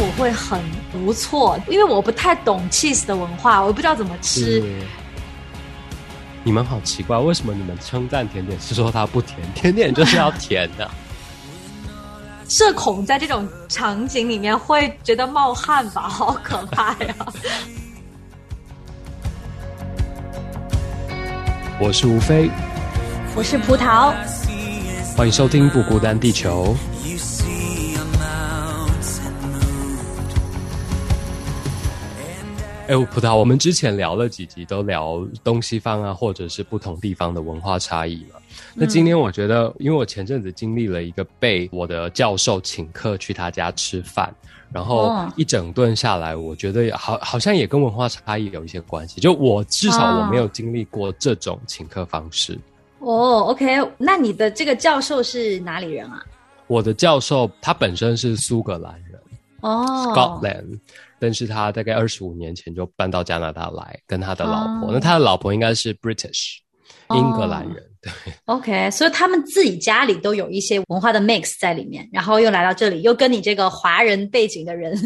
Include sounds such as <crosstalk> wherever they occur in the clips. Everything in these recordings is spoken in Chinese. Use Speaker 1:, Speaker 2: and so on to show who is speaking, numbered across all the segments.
Speaker 1: 火会很不错，因为我不太懂 cheese 的文化，我不知道怎么吃。
Speaker 2: 你们好奇怪，为什么你们称赞甜点是说它不甜？甜点就是要甜的。<laughs>
Speaker 1: 社恐在这种场景里面会觉得冒汗吧，好可怕呀！
Speaker 2: 我是吴飞，
Speaker 1: 我是葡萄，
Speaker 2: 欢迎收听《不孤单地球》。哎，葡萄，我们之前聊了几集，都聊东西方啊，或者是不同地方的文化差异嘛。那今天我觉得，因为我前阵子经历了一个被我的教授请客去他家吃饭，然后一整顿下来，我觉得好好像也跟文化差异有一些关系。就我至少我没有经历过这种请客方式。
Speaker 1: 哦，OK，那你的这个教授是哪里人啊？
Speaker 2: 我的教授他本身是苏格兰人，
Speaker 1: 哦
Speaker 2: ，Scotland。但是他大概二十五年前就搬到加拿大来，跟他的老婆。那他的老婆应该是 British，英格兰人。对
Speaker 1: ，OK，所以他们自己家里都有一些文化的 mix 在里面，然后又来到这里，又跟你这个华人背景的人。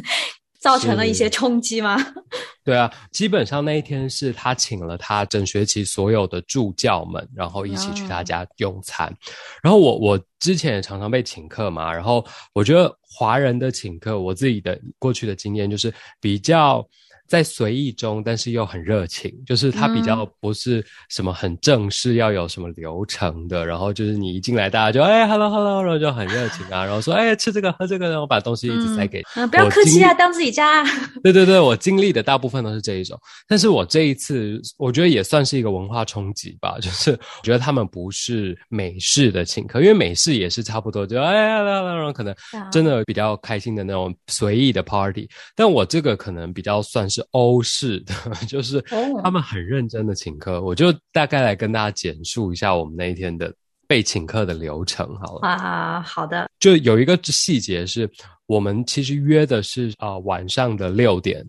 Speaker 1: 造成了一些冲击吗？<laughs>
Speaker 2: 对啊，基本上那一天是他请了他整学期所有的助教们，然后一起去他家用餐。然后我我之前也常常被请客嘛，然后我觉得华人的请客，我自己的过去的经验就是比较。在随意中，但是又很热情，就是他比较不是什么很正式，要有什么流程的。然后就是你一进来，大家就哎，hello hello，然后就很热情啊，然后说哎，吃这个喝这个，然后把东西一直塞给。
Speaker 1: 嗯，不要客气啊，当自己家。
Speaker 2: 对对对，我经历的大部分都是这一种。但是我这一次，我觉得也算是一个文化冲击吧，就是我觉得他们不是美式的请客，因为美式也是差不多，就哎呀，然后可能真的比较开心的那种随意的 party。但我这个可能比较算是。是欧式的，<laughs> 就是他们很认真的请客。我就大概来跟大家简述一下我们那一天的被请客的流程，好了。
Speaker 1: 啊，好的。
Speaker 2: 就有一个细节是，我们其实约的是啊晚上的六点，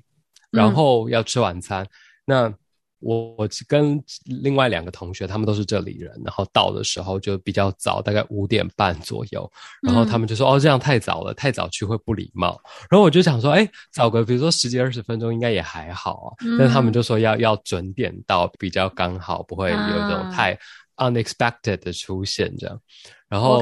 Speaker 2: 然后要吃晚餐。那我我跟另外两个同学，他们都是这里人，然后到的时候就比较早，大概五点半左右。然后他们就说：“哦，这样太早了，太早去会不礼貌。”然后我就想说：“哎，早个比如说十几二十分钟应该也还好啊。”但他们就说要要准点到，比较刚好，不会有一种太 unexpected 的出现这样。然后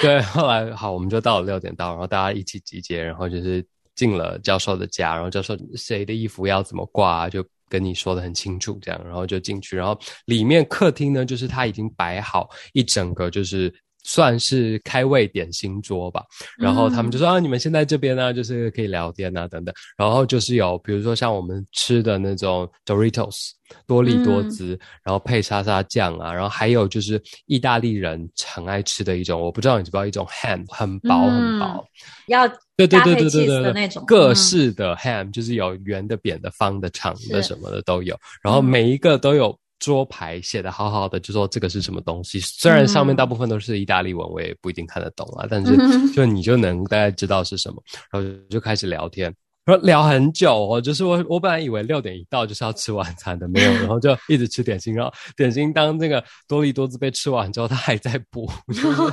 Speaker 2: 对，后来好，我们就到了六点到，然后大家一起集结，然后就是进了教授的家，然后教授谁的衣服要怎么挂就。跟你说的很清楚，这样，然后就进去，然后里面客厅呢，就是他已经摆好一整个，就是算是开胃点心桌吧。然后他们就说啊，你们现在这边呢，就是可以聊天啊，等等。然后就是有，比如说像我们吃的那种 Doritos 多利多滋，然后配沙沙酱啊，然后还有就是意大利人很爱吃的一种，我不知道你知不知道一种 ham，很薄很薄，
Speaker 1: 要。
Speaker 2: 对对对对对对，那种各式的 ham 就是有圆的、扁的、方的、长的什么的都有，然后每一个都有桌牌写的好好的，就说这个是什么东西。虽然上面大部分都是意大利文，我也不一定看得懂啊，但是 <laughs> 就你就能大概知道是什么，然后就开始聊天。说聊很久哦，就是我我本来以为六点一到就是要吃晚餐的，没有，<laughs> 然后就一直吃点心，然后点心当那个多利多滋被吃完之后，他还在补，知道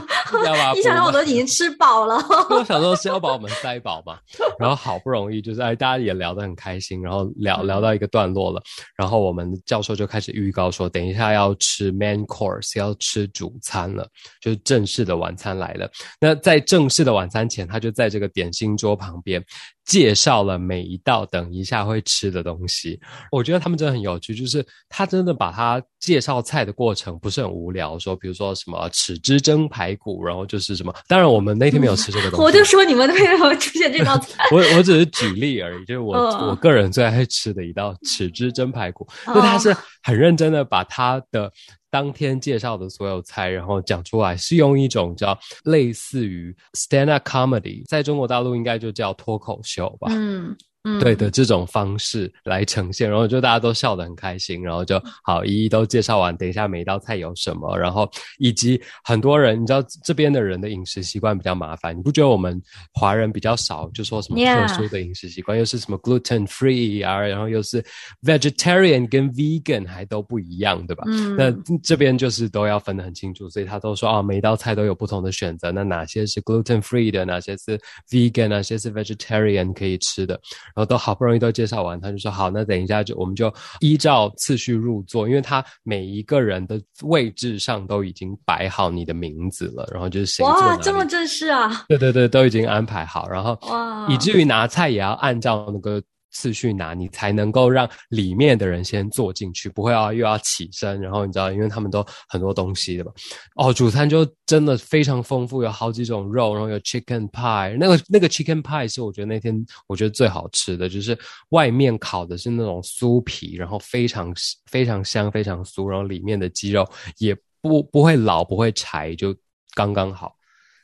Speaker 2: 吧？
Speaker 1: 你想我都已经吃饱了，<laughs>
Speaker 2: 我想说是要把我们塞饱嘛，然后好不容易就是哎，大家也聊得很开心，然后聊聊到一个段落了，然后我们教授就开始预告说，等一下要吃 main course，要吃主餐了，就是正式的晚餐来了。那在正式的晚餐前，他就在这个点心桌旁边。介绍了每一道等一下会吃的东西，我觉得他们真的很有趣，就是他真的把他介绍菜的过程不是很无聊，说比如说什么豉汁蒸排骨，然后就是什么，当然我们那天没有吃这个东西，<laughs>
Speaker 1: 我就说你们为什么出现这道菜？
Speaker 2: 我我只是举例而已，就是我 <laughs> 我个人最爱吃的一道豉汁蒸排骨，就他是很认真的把他的。当天介绍的所有菜，然后讲出来，是用一种叫类似于 stand up comedy，在中国大陆应该就叫脱口秀吧。嗯，对的这种方式来呈现，然后就大家都笑得很开心，然后就好一一都介绍完，等一下每一道菜有什么，然后以及很多人，你知道这边的人的饮食习惯比较麻烦，你不觉得我们华人比较少，就说什么特殊的饮食习惯，又是什么 gluten free 啊，然后又是 vegetarian 跟 vegan 还都不一样，对吧？嗯，那这边就是都要分得很清楚，所以他都说啊，每一道菜都有不同的选择，那哪些是 gluten free 的，哪些是 vegan，哪些是 vegetarian 可以吃的。然后都好不容易都介绍完，他就说好，那等一下就我们就依照次序入座，因为他每一个人的位置上都已经摆好你的名字了，然后就是谁
Speaker 1: 哇这么正式啊？
Speaker 2: 对对对，都已经安排好，然后哇，以至于拿菜也要按照那个。次序拿，你才能够让里面的人先坐进去，不会啊又要起身，然后你知道，因为他们都很多东西的嘛。哦，主餐就真的非常丰富，有好几种肉，然后有 chicken pie，那个那个 chicken pie 是我觉得那天我觉得最好吃的，就是外面烤的是那种酥皮，然后非常非常香，非常酥，然后里面的鸡肉也不不会老，不会柴，就刚刚好。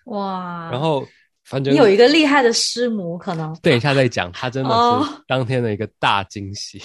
Speaker 2: 哇，然后。反正
Speaker 1: 你有一个厉害的师母，可能
Speaker 2: 等一下再讲，他真的是当天的一个大惊喜。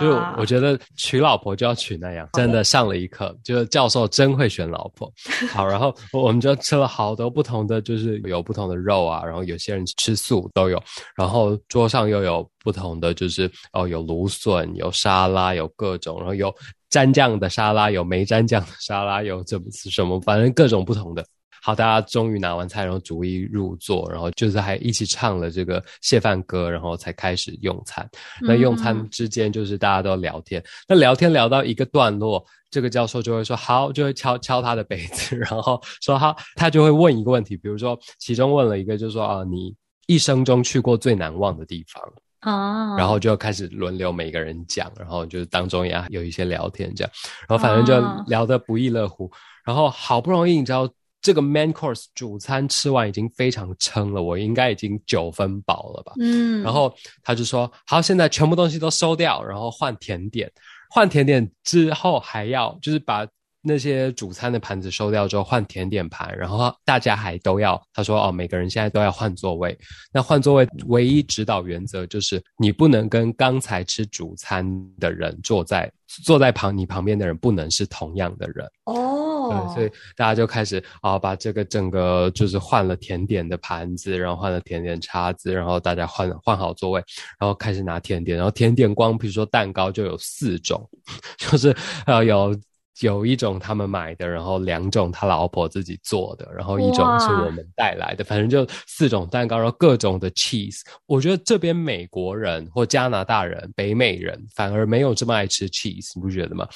Speaker 2: 就我觉得娶老婆就要娶那样，真的上了一课。就是教授真会选老婆。<laughs> 好，然后我们就吃了好多不同的，就是有不同的肉啊，然后有些人吃素都有。然后桌上又有不同的，就是哦，有芦笋，有沙拉，有各种，然后有蘸酱的沙拉，有没蘸酱的沙拉，有这什么，反正各种不同的。好，大家终于拿完菜，然后逐一入座，然后就是还一起唱了这个谢饭歌，然后才开始用餐。那用餐之间就是大家都聊天，那聊天聊到一个段落，这个教授就会说好，就会敲敲他的杯子，<laughs> 然后说好，他就会问一个问题，比如说其中问了一个，就是说啊，你一生中去过最难忘的地方啊，然后就开始轮流每个人讲，然后就是当中也有一些聊天这样，然后反正就聊得不亦乐乎，然后好不容易你知道。这个 main course 主餐吃完已经非常撑了，我应该已经九分饱了吧？嗯，然后他就说：“好，现在全部东西都收掉，然后换甜点。换甜点之后还要就是把那些主餐的盘子收掉之后换甜点盘，然后大家还都要。他说：哦，每个人现在都要换座位。<laughs> 那换座位唯一指导原则就是你不能跟刚才吃主餐的人坐在坐在旁你旁边的人不能是同样的人哦。”对，所以大家就开始啊，把这个整个就是换了甜点的盘子，然后换了甜点叉子，然后大家换换好座位，然后开始拿甜点。然后甜点光比如说蛋糕就有四种，<laughs> 就是呃有有一种他们买的，然后两种他老婆自己做的，然后一种是我们带来的，反正就四种蛋糕，然后各种的 cheese。我觉得这边美国人或加拿大人、北美人反而没有这么爱吃 cheese，你不觉得吗？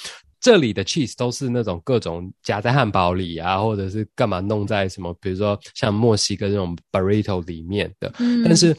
Speaker 2: 这里的 cheese 都是那种各种夹在汉堡里啊，或者是干嘛弄在什么，比如说像墨西哥这种 burrito 里面的。但是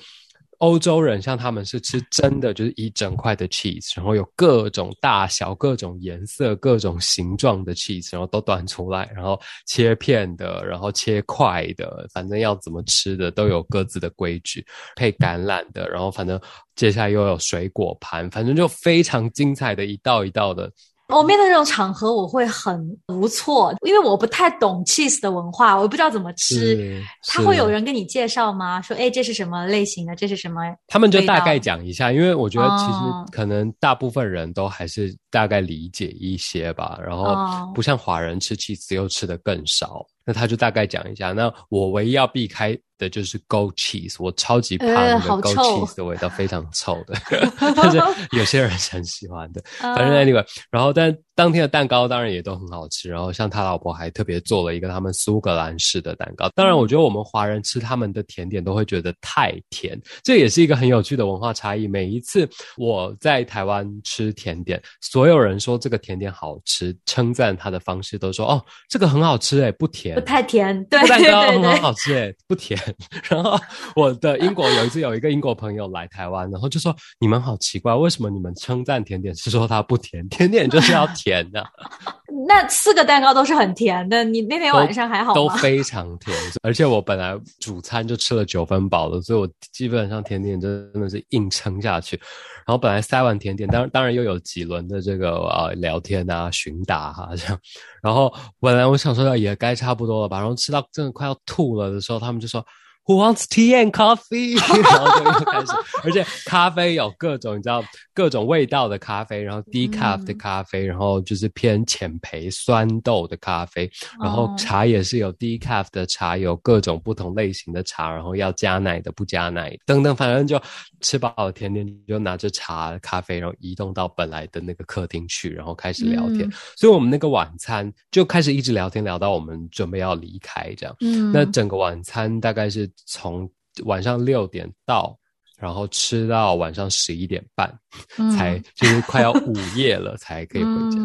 Speaker 2: 欧洲人像他们是吃真的，就是一整块的 cheese，然后有各种大小、各种颜色、各种形状的 cheese，然后都端出来，然后切片的，然后切块的，反正要怎么吃的都有各自的规矩。配橄榄的，然后反正接下来又有水果盘，反正就非常精彩的一道一道的。
Speaker 1: 我面对这种场合，我会很无措，因为我不太懂 cheese 的文化，我不知道怎么吃。他会有人跟你介绍吗？说，哎，这是什么类型的？这是什么？
Speaker 2: 他们就大概讲一下，因为我觉得其实可能大部分人都还是大概理解一些吧。然后不像华人吃 cheese 又吃的更少，那他就大概讲一下。那我唯一要避开。的就是 goat cheese，我超级怕那个 goat cheese 的味道，非常臭的。<laughs> 但是有些人是很喜欢的。<laughs> 反正 anyway，然后但当天的蛋糕当然也都很好吃。然后像他老婆还特别做了一个他们苏格兰式的蛋糕。当然，我觉得我们华人吃他们的甜点都会觉得太甜，这也是一个很有趣的文化差异。每一次我在台湾吃甜点，所有人说这个甜点好吃，称赞他的方式都说：“哦，这个很好吃诶，不甜，
Speaker 1: 不太甜，对，
Speaker 2: 蛋糕很好吃诶，不甜。” <laughs> 然后我的英国有一次有一个英国朋友来台湾，然后就说：“你们好奇怪，为什么你们称赞甜点是说它不甜？甜点就是要甜的。<laughs> ”
Speaker 1: 那四个蛋糕都是很甜的，你那天晚上还好
Speaker 2: 吗？都非常甜，而且我本来主餐就吃了九分饱了，所以我基本上甜点真的是硬撑下去。然后本来塞完甜点，当然当然又有几轮的这个呃聊天啊、询答哈这样。然后本来我想说也该差不多了吧，然后吃到真的快要吐了的时候，他们就说。Who wants tea and coffee？<laughs> 然后就又开始，而且咖啡有各种，你知道各种味道的咖啡，然后低 cafe 的咖啡，然后就是偏浅焙酸豆的咖啡，然后茶也是有低 cafe 的茶，有各种不同类型的茶，然后要加奶的不加奶等等，反正就吃饱了甜点，就拿着茶咖啡，然后移动到本来的那个客厅去，然后开始聊天。所以我们那个晚餐就开始一直聊天，聊到我们准备要离开这样。嗯，那整个晚餐大概是。从晚上六点到，然后吃到晚上十一点半，才就是快要午夜了，才可以回家。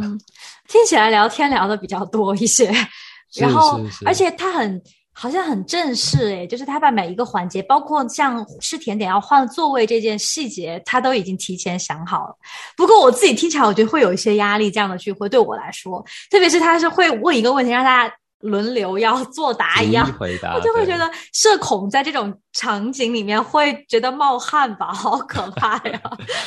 Speaker 1: 听起来聊天聊的比较多一些，<laughs> 然后而且他很好像很正式诶，就是他把每一个环节，包括像吃甜点要换座位这件细节，他都已经提前想好了。不过我自己听起来，我觉得会有一些压力。这样的聚会对我来说，特别是他是会问一个问题，让大家。轮流要作答一样，我就会觉得社恐在这种场景里面会觉得冒汗吧，好可怕呀！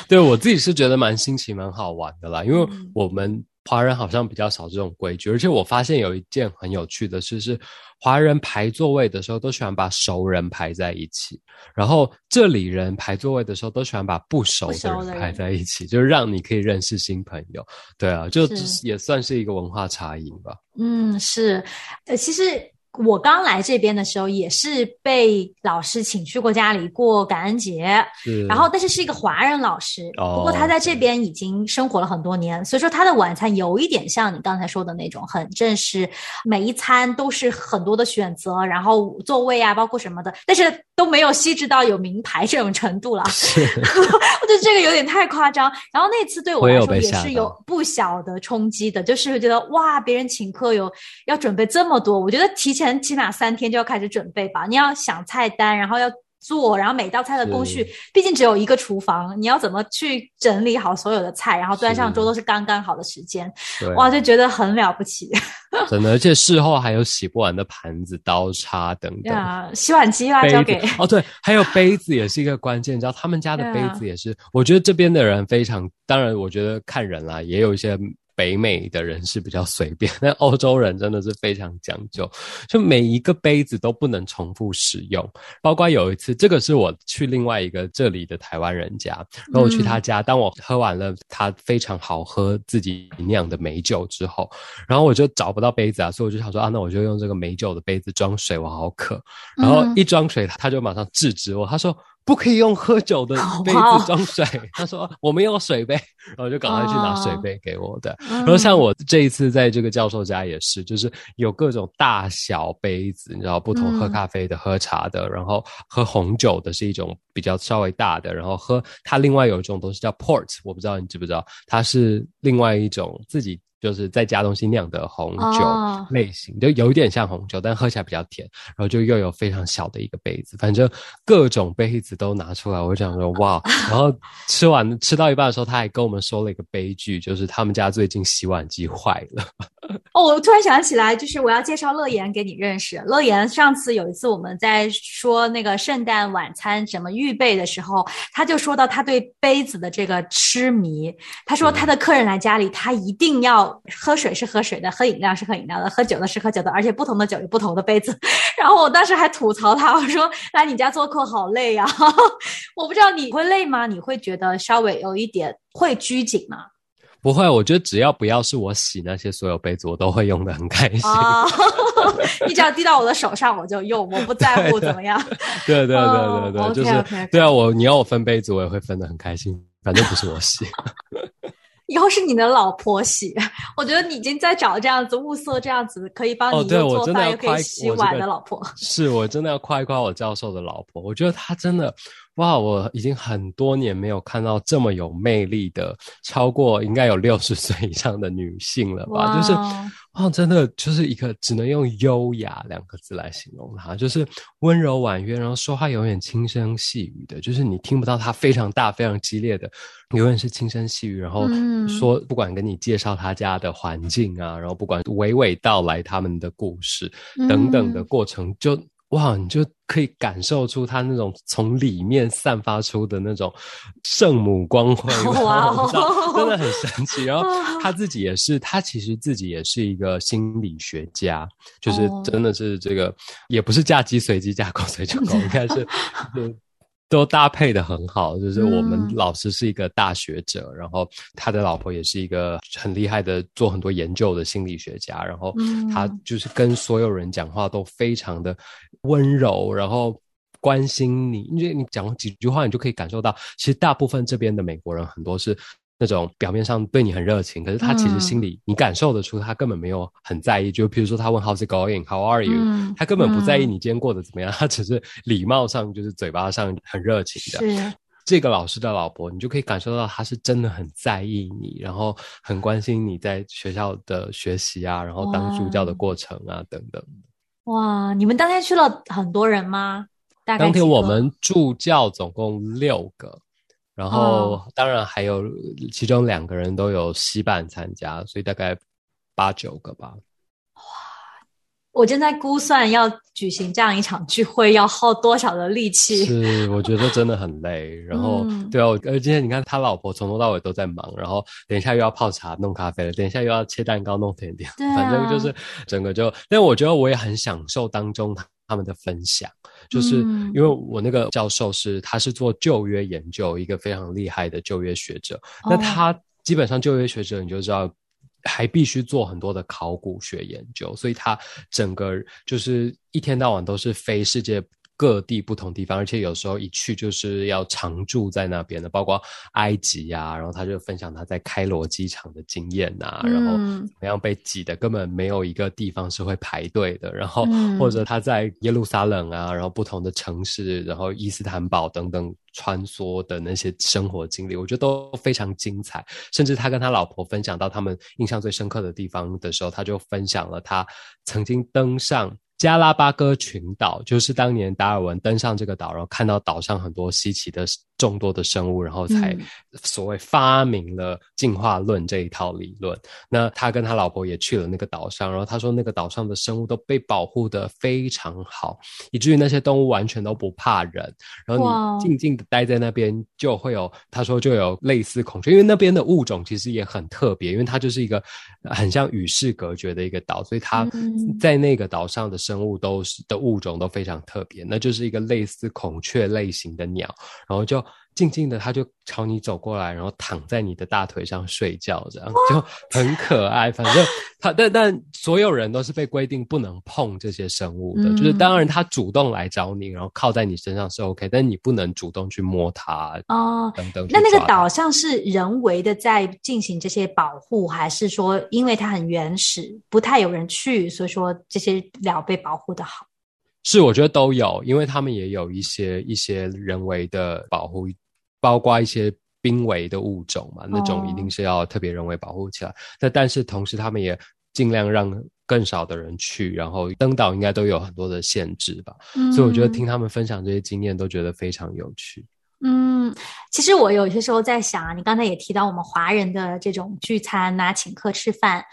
Speaker 2: 对我自己是觉得蛮新奇、蛮好玩的啦，因为我们。华人好像比较少这种规矩，而且我发现有一件很有趣的事是，华人排座位的时候都喜欢把熟人排在一起，然后这里人排座位的时候都喜欢把不熟的人排在一起，就是让你可以认识新朋友。对啊，就也算是一个文化差异吧。
Speaker 1: 嗯，是，呃，其实。我刚来这边的时候，也是被老师请去过家里过感恩节，然后但是是一个华人老师，不过他在这边已经生活了很多年，所以说他的晚餐有一点像你刚才说的那种很正式，每一餐都是很多的选择，然后座位啊，包括什么的，但是都没有细致到有名牌这种程度了。<laughs> 我觉得这个有点太夸张。然后那次对我来说也是有不小的冲击的，就是觉得哇，别人请客有要准备这么多，我觉得提前。前起码三天就要开始准备吧，你要想菜单，然后要做，然后每道菜的工序，毕竟只有一个厨房，你要怎么去整理好所有的菜，然后端上桌都是刚刚好的时间，哇，就觉得很了不起。<laughs>
Speaker 2: 真的，而且事后还有洗不完的盘子、刀叉等等。
Speaker 1: 啊，洗碗机要交给
Speaker 2: 哦，对，还有杯子也是一个关键，你知道他们家的杯子也是，我觉得这边的人非常，当然我觉得看人啦，也有一些。北美的人是比较随便，<laughs> 但欧洲人真的是非常讲究，就每一个杯子都不能重复使用。包括有一次，这个是我去另外一个这里的台湾人家，然后我去他家，当我喝完了他非常好喝自己酿的美酒之后，然后我就找不到杯子啊，所以我就想说啊，那我就用这个美酒的杯子装水，我好渴。然后一装水，他就马上制止我，他说。不可以用喝酒的杯子装水。<laughs> 他说我们用水杯，然后就赶快去拿水杯给我的。然后像我这一次在这个教授家也是，就是有各种大小杯子，你知道，不同喝咖啡的、喝茶的，然后喝红酒的是一种比较稍微大的，然后喝它另外有一种东西叫 port，我不知道你知不知道，它是另外一种自己。就是在加东西酿的红酒类型，就有一点像红酒，但喝起来比较甜。然后就又有非常小的一个杯子，反正各种杯子都拿出来。我就想说哇，<laughs> 然后吃完吃到一半的时候，他还跟我们说了一个悲剧，就是他们家最近洗碗机坏了。<laughs>
Speaker 1: 哦，我突然想起来，就是我要介绍乐言给你认识。乐言上次有一次我们在说那个圣诞晚餐怎么预备的时候，他就说到他对杯子的这个痴迷。他说他的客人来家里，他一定要。喝水是喝水的，喝饮料是喝饮料的，喝酒的是喝酒的，而且不同的酒有不同的杯子。<laughs> 然后我当时还吐槽他，我说：“来你家做客好累呀！”我不知道你会累吗？你会觉得稍微有一点会拘谨吗？
Speaker 2: 不会，我觉得只要不要是我洗那些所有杯子，我都会用的很开心。<laughs>
Speaker 1: 你只要递到我的手上，我就用，我不在乎怎么样。
Speaker 2: 对对对对对，就是对啊，我你要我分杯子，我也会分的很开心，反正不是我洗。
Speaker 1: 以后是你的老婆洗，<laughs> 我觉得你已经在找这样子物色这样子可以帮你做饭又可以洗碗的老婆。
Speaker 2: 是我真的要夸一夸我教授的老婆，我觉得她真的。哇，我已经很多年没有看到这么有魅力的，超过应该有六十岁以上的女性了吧？就是，哇，真的就是一个只能用优雅两个字来形容她，就是温柔婉约，然后说话永远轻声细语的，就是你听不到她非常大、非常激烈的，永远是轻声细语，然后说不管跟你介绍他家的环境啊，然后不管娓娓道来他们的故事等等的过程，就。哇，你就可以感受出他那种从里面散发出的那种圣母光辉 <laughs> <laughs> 哇，真的很神奇。然后 <laughs> 他自己也是，他其实自己也是一个心理学家，就是真的是这个，也不是嫁鸡随鸡，嫁狗随狗，应该是。都搭配的很好，就是我们老师是一个大学者，然后他的老婆也是一个很厉害的做很多研究的心理学家，然后他就是跟所有人讲话都非常的温柔，然后关心你，因为你讲几句话，你就可以感受到，其实大部分这边的美国人很多是。那种表面上对你很热情，可是他其实心里你感受得出，他根本没有很在意。就比如说他问 How's it going? How are you? 他根本不在意你今天过得怎么样，他只是礼貌上就是嘴巴上很热情的。
Speaker 1: 是
Speaker 2: 这个老师的老婆，你就可以感受到他是真的很在意你，然后很关心你在学校的学习啊，然后当助教的过程啊等等。
Speaker 1: 哇，你们当天去了很多人吗？
Speaker 2: 当天我们助教总共六个。然后，当然还有其中两个人都有西办参加，所以大概八九个吧。哇！
Speaker 1: 我正在估算要举行这样一场聚会要耗多少的力气。
Speaker 2: 是，我觉得真的很累。<laughs> 然后，对啊，而，今天你看他老婆从头到尾都在忙，然后等一下又要泡茶弄咖啡了，等一下又要切蛋糕弄甜点，反正就是整个就。但我觉得我也很享受当中他们的分享。就是因为我那个教授是，他是做旧约研究，一个非常厉害的旧约学者。那他基本上旧约学者，你就知道，还必须做很多的考古学研究，所以他整个就是一天到晚都是非世界。各地不同地方，而且有时候一去就是要常住在那边的，包括埃及呀。然后他就分享他在开罗机场的经验呐，然后怎么样被挤的根本没有一个地方是会排队的。然后或者他在耶路撒冷啊，然后不同的城市，然后伊斯坦堡等等穿梭的那些生活经历，我觉得都非常精彩。甚至他跟他老婆分享到他们印象最深刻的地方的时候，他就分享了他曾经登上。加拉巴哥群岛就是当年达尔文登上这个岛，然后看到岛上很多稀奇的。众多的生物，然后才所谓发明了进化论这一套理论。那他跟他老婆也去了那个岛上，然后他说那个岛上的生物都被保护的非常好，以至于那些动物完全都不怕人。然后你静静的待在那边，就会有他说就有类似孔雀，因为那边的物种其实也很特别，因为它就是一个很像与世隔绝的一个岛，所以它在那个岛上的生物都是的物种都非常特别，那就是一个类似孔雀类型的鸟，然后就。静静的，他就朝你走过来，然后躺在你的大腿上睡觉，这样就很可爱。反正 <laughs> 他，但但所有人都是被规定不能碰这些生物的。就是当然，他主动来找你，然后靠在你身上是 OK，但你不能主动去摸它哦。等等。
Speaker 1: 那那个岛上是人为的在进行这些保护，还是说因为它很原始，不太有人去，所以说这些鸟被保护的好？
Speaker 2: 是，我觉得都有，因为他们也有一些一些人为的保护。包括一些濒危的物种嘛，那种一定是要特别人为保护起来。那但是同时，他们也尽量让更少的人去，然后登岛应该都有很多的限制吧。所以我觉得听他们分享这些经验，都觉得非常有趣。
Speaker 1: 嗯，其实我有些时候在想啊，你刚才也提到我们华人的这种聚餐啊，请客吃饭，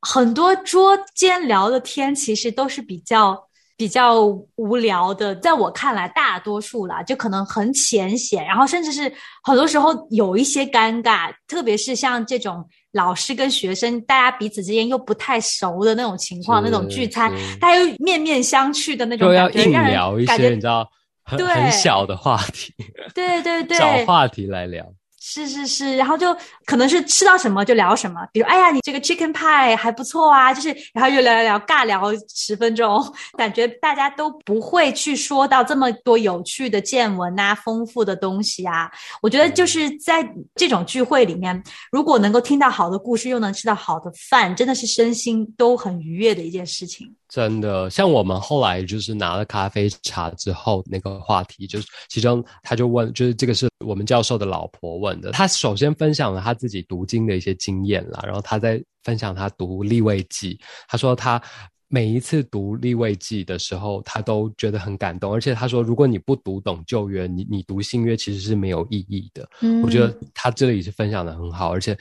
Speaker 1: 很多桌间聊的天，其实都是比较。比较无聊的，在我看来，大多数啦，就可能很浅显，然后甚至是很多时候有一些尴尬，特别是像这种老师跟学生，大家彼此之间又不太熟的那种情况，那种聚餐，大家又面面相觑的那种感觉，
Speaker 2: 让人聊一些你知道很很小的话题，
Speaker 1: 对对对，<laughs>
Speaker 2: 找话题来聊。
Speaker 1: 是是是，然后就可能是吃到什么就聊什么，比如哎呀，你这个 chicken pie 还不错啊，就是然后又聊聊聊，尬聊十分钟，感觉大家都不会去说到这么多有趣的见闻啊，丰富的东西啊。我觉得就是在这种聚会里面，如果能够听到好的故事，又能吃到好的饭，真的是身心都很愉悦的一件事情。
Speaker 2: 真的，像我们后来就是拿了咖啡茶之后，那个话题就是其中他就问，就是这个是我们教授的老婆问的。他首先分享了他自己读经的一些经验啦，然后他在分享他读立位记。他说他每一次读立位记的时候，他都觉得很感动，而且他说如果你不读懂旧约，你你读新约其实是没有意义的。嗯，我觉得他这里是分享的很好，而且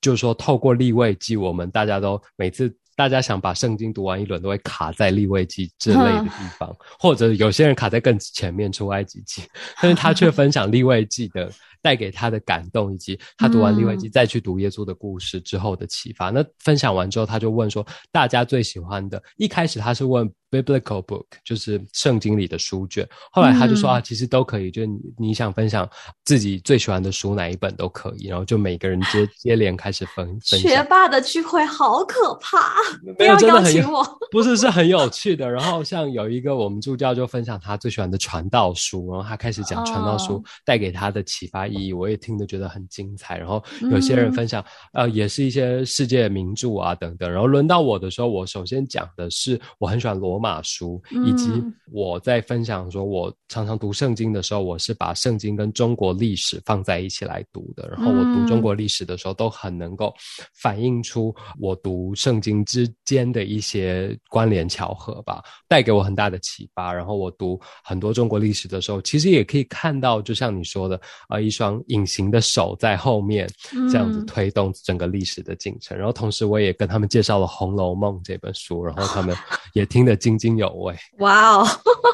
Speaker 2: 就是说透过立位记，我们大家都每次。大家想把圣经读完一轮，都会卡在立位记之类的地方，或者有些人卡在更前面出埃及记，但是他却分享立位记的带给他的感动，以及他读完利未记再去读耶稣的故事之后的启发。那分享完之后，他就问说，大家最喜欢的，一开始他是问。Biblical book 就是圣经里的书卷。后来他就说啊，其实都可以，就是你你想分享自己最喜欢的书哪一本都可以。然后就每个人接接连开始分 <laughs> 分
Speaker 1: 学霸的聚会好可怕，不要邀请我。<laughs>
Speaker 2: 不是，是很有趣的。然后像有一个我们助教就分享他最喜欢的传道书，然后他开始讲传道书带给他的启发意义，我也听得觉得很精彩。然后有些人分享呃，也是一些世界名著啊等等。然后轮到我的时候，我首先讲的是我很喜欢罗。马书，以及我在分享说，我常常读圣经的时候，我是把圣经跟中国历史放在一起来读的。然后我读中国历史的时候，都很能够反映出我读圣经之间的一些关联巧合吧，带给我很大的启发。然后我读很多中国历史的时候，其实也可以看到，就像你说的啊，一双隐形的手在后面这样子推动整个历史的进程。然后同时，我也跟他们介绍了《红楼梦》这本书，然后他们 <laughs> 也听得津津有味。
Speaker 1: 哇哦，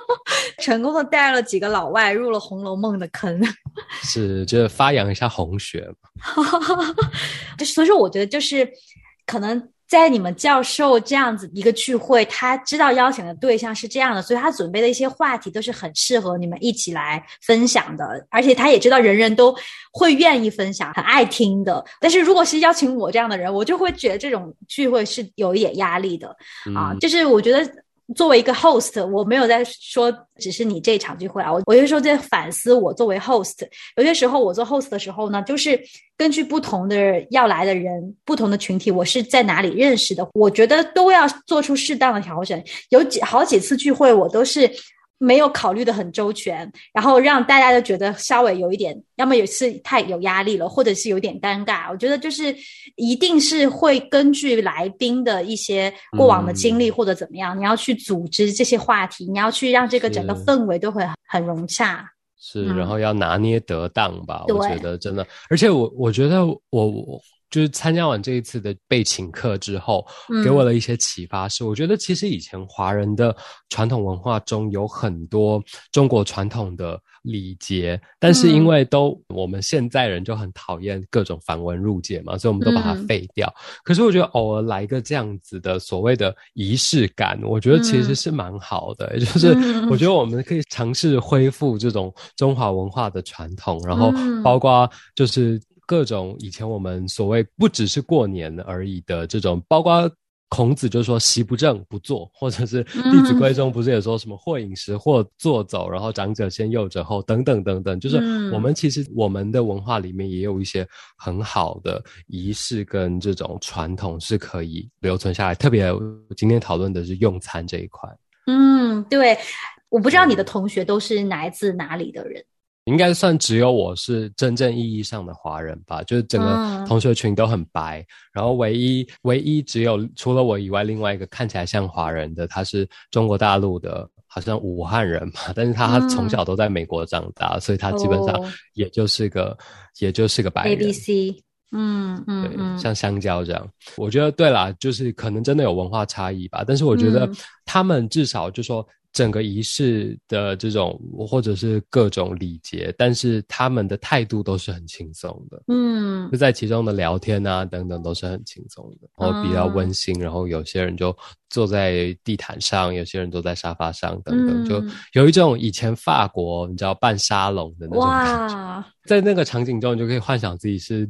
Speaker 1: <laughs> 成功的带了几个老外入了《红楼梦》的坑，
Speaker 2: 是就是发扬一下红学嘛。<laughs>
Speaker 1: 就所以说，我觉得就是可能。在你们教授这样子一个聚会，他知道邀请的对象是这样的，所以他准备的一些话题都是很适合你们一起来分享的，而且他也知道人人都会愿意分享，很爱听的。但是如果是邀请我这样的人，我就会觉得这种聚会是有一点压力的啊，就是我觉得。作为一个 host，我没有在说只是你这场聚会啊，我我有时候在反思我作为 host，有些时候我做 host 的时候呢，就是根据不同的要来的人、不同的群体，我是在哪里认识的，我觉得都要做出适当的调整。有几好几次聚会，我都是。没有考虑的很周全，然后让大家都觉得稍微有一点，要么有是太有压力了，或者是有点尴尬。我觉得就是一定是会根据来宾的一些过往的经历或者怎么样，你要去组织这些话题，你要去让这个整个氛围都会很融洽。
Speaker 2: 是，然后要拿捏得当吧？我觉得真的，而且我我觉得我我。就是参加完这一次的被请客之后，给我了一些启发。是我觉得其实以前华人的传统文化中有很多中国传统的礼节，但是因为都我们现在人就很讨厌各种繁文缛节嘛，所以我们都把它废掉。可是我觉得偶尔来一个这样子的所谓的仪式感，我觉得其实是蛮好的。就是我觉得我们可以尝试恢复这种中华文化的传统，然后包括就是。各种以前我们所谓不只是过年而已的这种，包括孔子就说“席不正不坐”，或者是《弟子规》中不是也说什么“或饮食或坐走”，然后长者先，幼者后，等等等等。就是我们其实我们的文化里面也有一些很好的仪式跟这种传统是可以留存下来。特别今天讨论的是用餐这一块。
Speaker 1: 嗯，对，我不知道你的同学都是来自哪里的人。
Speaker 2: 应该算只有我是真正意义上的华人吧，就是整个同学群都很白，然后唯一唯一只有除了我以外，另外一个看起来像华人的，他是中国大陆的，好像武汉人嘛，但是他从小都在美国长大，所以他基本上也就是个也就是个白人。
Speaker 1: A B C，嗯嗯嗯，
Speaker 2: 像香蕉这样，我觉得对啦，就是可能真的有文化差异吧，但是我觉得他们至少就说。整个仪式的这种，或者是各种礼节，但是他们的态度都是很轻松的，
Speaker 1: 嗯，
Speaker 2: 就在其中的聊天啊等等都是很轻松的，然后比较温馨，然后有些人就坐在地毯上，有些人坐在沙发上等等，就有一种以前法国你知道办沙龙的那种感觉，在那个场景中，你就可以幻想自己是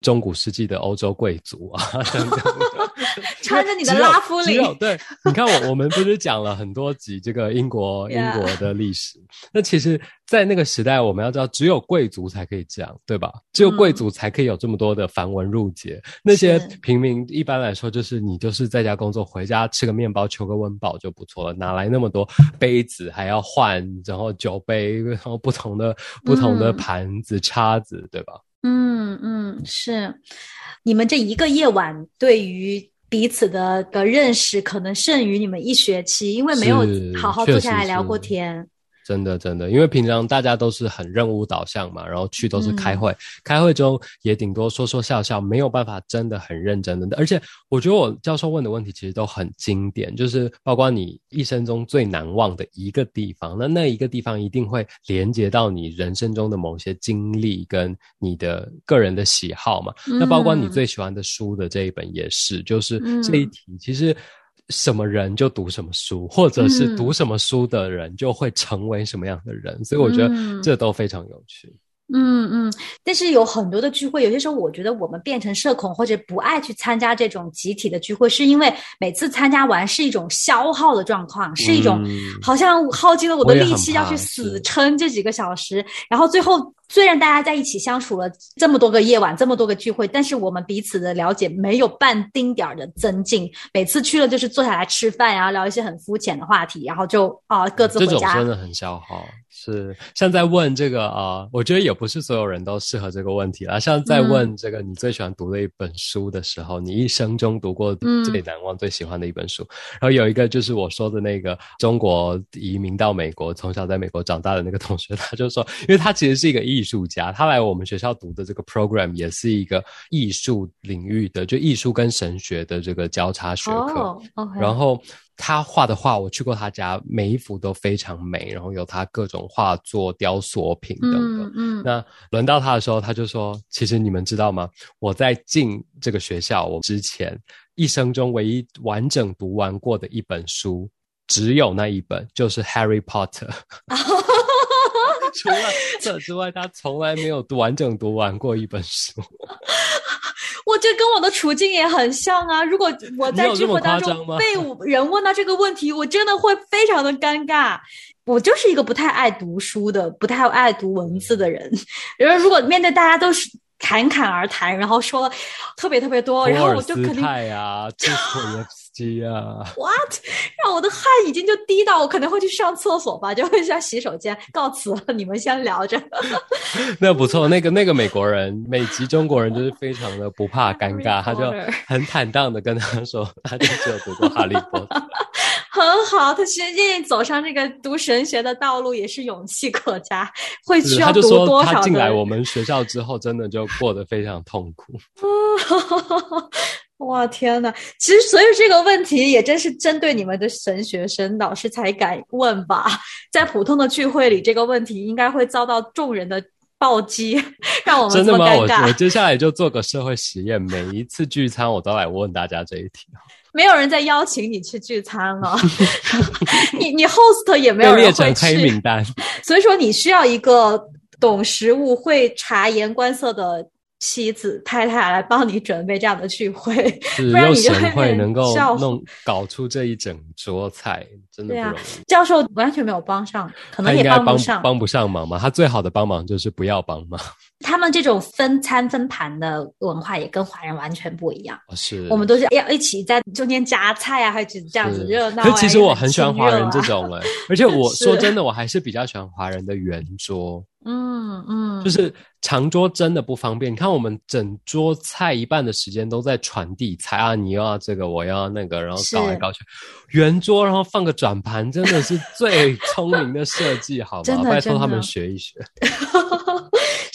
Speaker 2: 中古世纪的欧洲贵族啊等等。<laughs>
Speaker 1: 穿着你的拉夫领，
Speaker 2: 对，你看我我们不是讲了很多集这个英国 <laughs> 英国的历史？那其实，在那个时代，我们要知道，只有贵族才可以这样，对吧？只有贵族才可以有这么多的繁文缛节。那些平民一般来说，就是你就是在家工作，回家吃个面包，求个温饱就不错了，哪来那么多杯子还要换，然后酒杯，然后不同的不同的盘子叉子，对吧？
Speaker 1: 嗯嗯，是。你们这一个夜晚对于彼此的的认识，可能胜于你们一学期，因为没有好好坐下来聊过天。
Speaker 2: 真的真的，因为平常大家都是很任务导向嘛，然后去都是开会，开会中也顶多说说笑笑，没有办法真的很认真的。而且我觉得我教授问的问题其实都很经典，就是包括你一生中最难忘的一个地方，那那一个地方一定会连接到你人生中的某些经历跟你的个人的喜好嘛。那包括你最喜欢的书的这一本也是，就是这一题其实。什么人就读什么书，或者是读什么书的人就会成为什么样的人，所以我觉得这都非常有趣。
Speaker 1: 嗯嗯，但是有很多的聚会，有些时候我觉得我们变成社恐或者不爱去参加这种集体的聚会，是因为每次参加完是一种消耗的状况，是一种好像耗尽了我的力气要去死撑这几个小时，然后最后。虽然大家在一起相处了这么多个夜晚，这么多个聚会，但是我们彼此的了解没有半丁点儿的增进。每次去了就是坐下来吃饭呀，聊一些很肤浅的话题，然后就啊各自回家。
Speaker 2: 这种真的很消耗。是像在问这个啊，我觉得也不是所有人都适合这个问题啦。像在问这个你最喜欢读的一本书的时候，你一生中读过最难忘、最喜欢的一本书，然后有一个就是我说的那个中国移民到美国，从小在美国长大的那个同学，他就说，因为他其实是一个艺术家，他来我们学校读的这个 program 也是一个艺术领域的，就艺术跟神学的这个交叉学科，然后。他画的画，我去过他家，每一幅都非常美，然后有他各种画作、雕塑品等等。嗯，那轮到他的时候，他就说：“其实你们知道吗？我在进这个学校我之前，一生中唯一完整读完过的一本书，只有那一本，就是《Harry Potter》。<laughs> <laughs> 除了这之外，他从来没有完整读完过一本书。<laughs> ”
Speaker 1: 我这跟我的处境也很像啊！如果我在聚会当中 <laughs> 被人问到这个问题，我真的会非常的尴尬。我就是一个不太爱读书的、不太爱读文字的人。然后，如果面对大家都是侃侃而谈，然后说特别特别多，然后我就肯定
Speaker 2: 啊，机啊
Speaker 1: ，what？让我的汗已经就滴到我可能会去上厕所吧，就会上洗手间。告辞了，你们先聊着。<laughs>
Speaker 2: 那不错，那个那个美国人，美籍中国人就是非常的不怕尴尬，他就很坦荡的跟他说，他就只有读过哈利波特。<laughs>
Speaker 1: 很好，他其实愿意走上这个读神学的道路，也是勇气可嘉。会需要读多少？
Speaker 2: 他进来我们学校之后，真的就过得非常痛苦。<laughs>
Speaker 1: 哇天呐，其实所以这个问题也真是针对你们的神学生老师才敢问吧？在普通的聚会里，这个问题应该会遭到众人的暴击，让我们
Speaker 2: 真的吗？我我 <laughs> 接下来就做个社会实验，每一次聚餐我都来问大家这一题。<laughs>
Speaker 1: 没有人在邀请你去聚餐了，<laughs> 你你 host 也没有人会
Speaker 2: 去，黑名单。
Speaker 1: 所以说你需要一个懂食物、会察言观色的。妻子、太太来帮你准备这样的聚会，<laughs> 不然你就
Speaker 2: 会能够弄搞出这一整桌菜，真的不容易。
Speaker 1: 教授完全没有帮上，可能也
Speaker 2: 帮
Speaker 1: 不上，
Speaker 2: 帮不上忙嘛。他最好的帮忙就是不要帮忙。
Speaker 1: 他们这种分餐分盘的文化也跟华人完全不一样。
Speaker 2: 是，
Speaker 1: 我们都是要一起在中间夹菜啊，还是这样子热闹。
Speaker 2: 可其实我很喜欢华人这种哎，而且我 <laughs> 说真的，我还是比较喜欢华人的圆桌。嗯嗯，就是长桌真的不方便。你看，我们整桌菜一半的时间都在传递菜啊，你要这个，我要那个，然后搞来搞去。圆桌，然后放个转盘，真的是最聪明的设计，好吗？拜托他们学一学。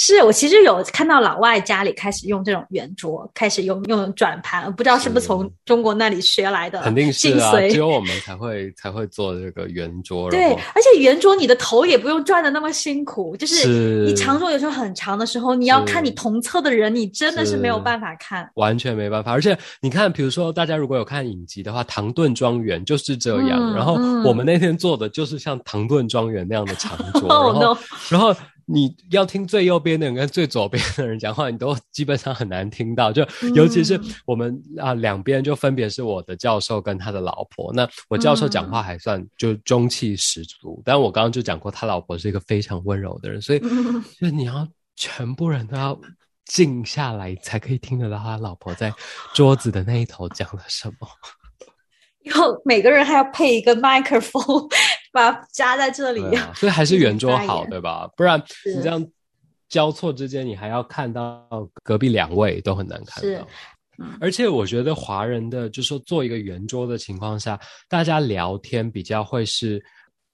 Speaker 1: 是我其实有看到老外家里开始用这种圆桌，开始用用转盘，不知道是不是从中国那里学来的？
Speaker 2: 肯定是啊，只有我们才会才会做这个圆桌。
Speaker 1: 对，而且圆桌你的头也不用转的那么辛苦，就是你长桌有时候很长的时候，你要看你同侧的人，你真的是没有办法看，
Speaker 2: 完全没办法。而且你看，比如说大家如果有看影集的话，《唐顿庄园》就是这样。然后我们那天做的就是像《唐顿庄园》那样的长桌，<laughs> 然后然后。你要听最右边的人跟最左边的人讲话，你都基本上很难听到。就尤其是我们啊，两边就分别是我的教授跟他的老婆。那我教授讲话还算就中气十足，但我刚刚就讲过，他老婆是一个非常温柔的人，所以 <laughs> 就你要全部人都要静下来，才可以听得到他老婆在桌子的那一头讲了什么。<laughs>
Speaker 1: 然后每个人还要配一个麦克风，把它夹在这里。
Speaker 2: 所以还是圆桌好，对吧？不然你这样交错之间，你还要看到隔壁两位都很难看到。而且我觉得华人的，就是说做一个圆桌的情况下，大家聊天比较会是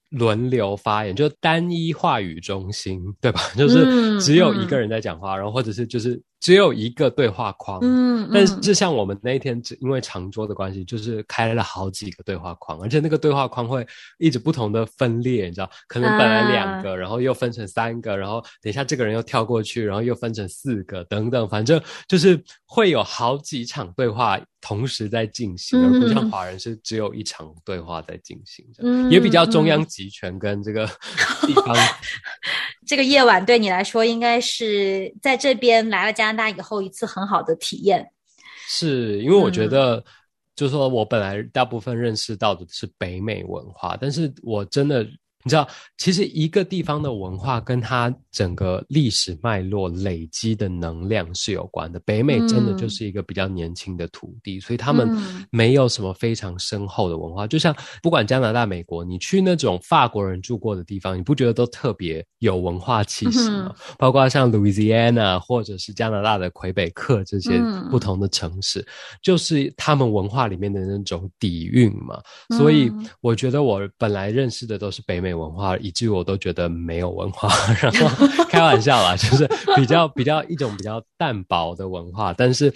Speaker 2: 轮流发言，就单一话语中心，对吧？<laughs> 就是只有一个人在讲话，然后或者是就是只有一个对话框。嗯，但是像我们那一天，因为长桌的关系，就是开了好几个对话框，而且那个对话框会一直不同的分裂，你知道？可能本来两个，然后又分成三个，然后等一下这个人又跳过去，然后又分成四个，等等，反正就是会有好几场对话。同时在进行，而不像华人是只有一场对话在进行，嗯也比较中央集权跟这个 <laughs> 地方。
Speaker 1: 这个夜晚对你来说，应该是在这边来了加拿大以后一次很好的体验。
Speaker 2: 是因为我觉得，就是说我本来大部分认识到的是北美文化，但是我真的。你知道，其实一个地方的文化跟它整个历史脉络累积的能量是有关的。北美真的就是一个比较年轻的土地，所以他们没有什么非常深厚的文化。就像不管加拿大、美国，你去那种法国人住过的地方，你不觉得都特别有文化气息吗？包括像 Louisiana 或者是加拿大的魁北克这些不同的城市，就是他们文化里面的那种底蕴嘛。所以我觉得我本来认识的都是北美。文化，以至于我都觉得没有文化，<laughs> 然后开玩笑啦，就是比较比较一种比较淡薄的文化。但是，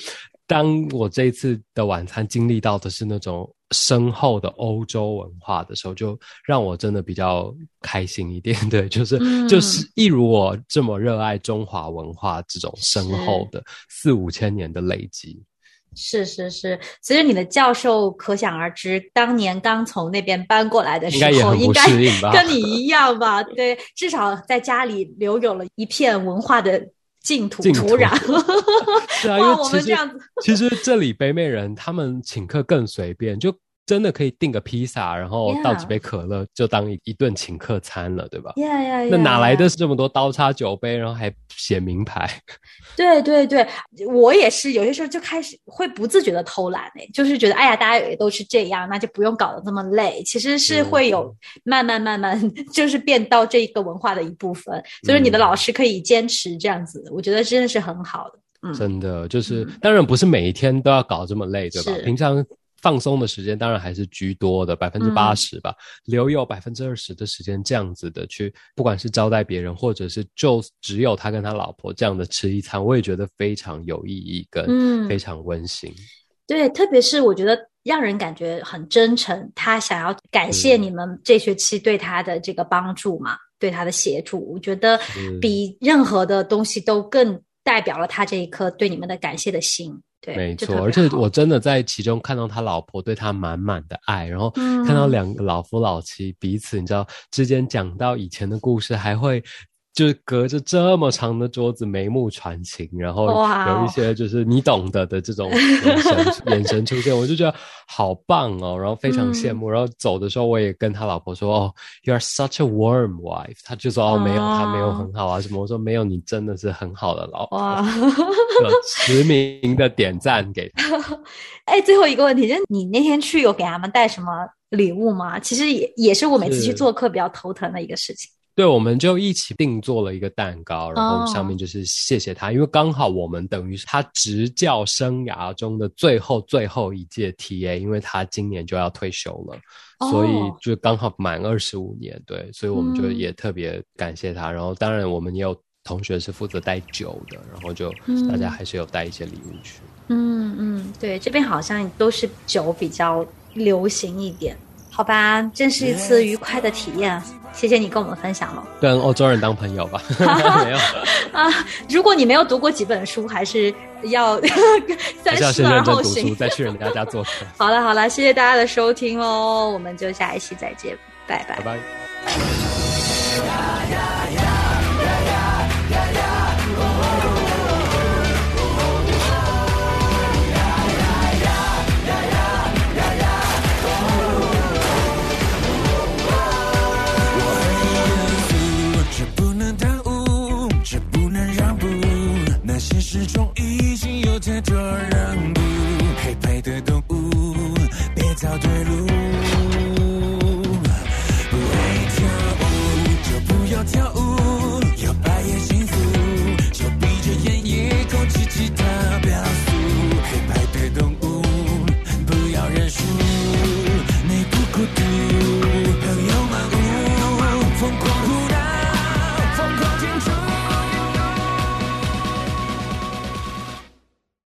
Speaker 2: 当我这一次的晚餐经历到的是那种深厚的欧洲文化的时候，就让我真的比较开心一点。<laughs> 对，就是就是一如我这么热爱中华文化这种深厚的四五千年的累积。
Speaker 1: 是是是，其实你的教授可想而知，当年刚从那边搬过来的时候，应该 <laughs> 跟你一样吧？对，至少在家里留有了一片文化的净土土壤。<laughs>
Speaker 2: 是啊，<laughs> 因为我们这样子，其实这里北美人他们请客更随便，就。真的可以订个披萨，然后倒几杯可乐，就当一一顿请客餐了，对吧？那哪来的这么多刀叉酒杯，然后还写名牌？<laughs>
Speaker 1: 对对对，我也是，有些时候就开始会不自觉的偷懒哎，就是觉得哎呀，大家也都是这样，那就不用搞得这么累。其实是会有慢慢慢慢，<laughs> 就是变到这一个文化的一部分。所以你的老师可以坚持这样子，我觉得真的是很好的。
Speaker 2: 嗯，真的就是，当然不是每一天都要搞这么累，对吧？平常。放松的时间当然还是居多的，百分之八十吧，留有百分之二十的时间这样子的去，不管是招待别人，或者是就只有他跟他老婆这样的吃一餐，我也觉得非常有意义跟非常温馨。
Speaker 1: 对，特别是我觉得让人感觉很真诚，他想要感谢你们这学期对他的这个帮助嘛，对他的协助，我觉得比任何的东西都更代表了他这一颗对你们的感谢的心。
Speaker 2: 没错，而且我真的在其中看到他老婆对他满满的爱，然后看到两个老夫老妻彼此，你知道之间讲到以前的故事，还会。就是隔着这么长的桌子眉目传情，然后有一些就是你懂得的这种眼神 <laughs> 眼神出现，我就觉得好棒哦，然后非常羡慕。然后走的时候，我也跟他老婆说：“哦，You are such a warm wife。”他就说：“哦，没有，他没有很好啊什么。”我说：“没有，你真的是很好的老婆。” <laughs> 实名的点赞给他。<laughs>
Speaker 1: 哎，最后一个问题，就是你那天去有给他们带什么礼物吗？其实也也是我每次去做客比较头疼的一个事情。
Speaker 2: 对，我们就一起定做了一个蛋糕，然后上面就是谢谢他，因为刚好我们等于是他执教生涯中的最后最后一届 TA，因为他今年就要退休了，所以就刚好满二十五年，对，所以我们就也特别感谢他。然后当然我们也有同学是负责带酒的，然后就大家还是有带一些礼物去。
Speaker 1: 嗯嗯，对，这边好像都是酒比较流行一点。好吧，真是一次愉快的体验。谢谢你跟我们分享了，
Speaker 2: 跟欧洲人当朋友吧。<laughs> 没有
Speaker 1: 啊，如果你没有读过几本书，还是要 <laughs>
Speaker 2: 三思而后行，再去人家家做客。<laughs>
Speaker 1: 好了好了，谢谢大家的收听喽，我们就下一期再见，拜拜
Speaker 2: 拜拜。
Speaker 3: 做这任务，黑白的动物，别找退路。